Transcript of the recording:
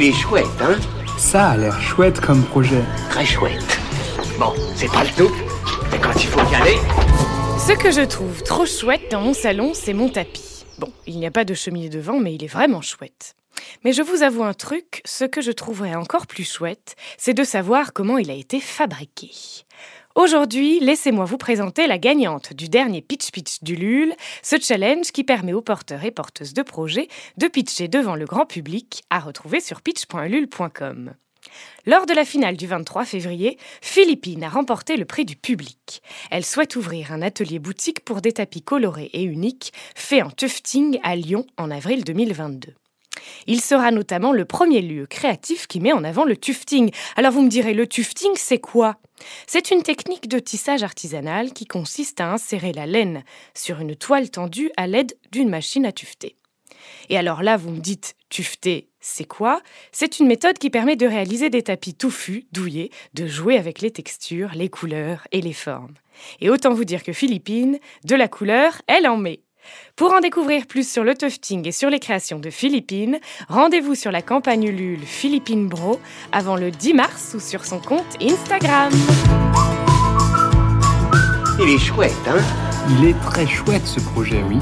Il est chouette, hein Ça a l'air chouette comme projet. Très chouette. Bon, c'est pas le tout, mais quand il faut y aller... Ce que je trouve trop chouette dans mon salon, c'est mon tapis. Bon, il n'y a pas de cheminée devant, mais il est vraiment chouette. Mais je vous avoue un truc, ce que je trouverais encore plus chouette, c'est de savoir comment il a été fabriqué. Aujourd'hui, laissez-moi vous présenter la gagnante du dernier Pitch Pitch du LUL, ce challenge qui permet aux porteurs et porteuses de projets de pitcher devant le grand public, à retrouver sur pitch.lul.com. Lors de la finale du 23 février, Philippine a remporté le prix du public. Elle souhaite ouvrir un atelier boutique pour des tapis colorés et uniques faits en tufting à Lyon en avril 2022. Il sera notamment le premier lieu créatif qui met en avant le tufting. Alors vous me direz, le tufting, c'est quoi? C'est une technique de tissage artisanal qui consiste à insérer la laine sur une toile tendue à l'aide d'une machine à tufter. Et alors là, vous me dites, tufter, c'est quoi? C'est une méthode qui permet de réaliser des tapis touffus, douillés, de jouer avec les textures, les couleurs et les formes. Et autant vous dire que Philippine, de la couleur, elle en met. Pour en découvrir plus sur le tufting et sur les créations de Philippine, rendez-vous sur la campagne Ulule Philippine Bro avant le 10 mars ou sur son compte Instagram. Il est chouette, hein? Il est très chouette ce projet, oui.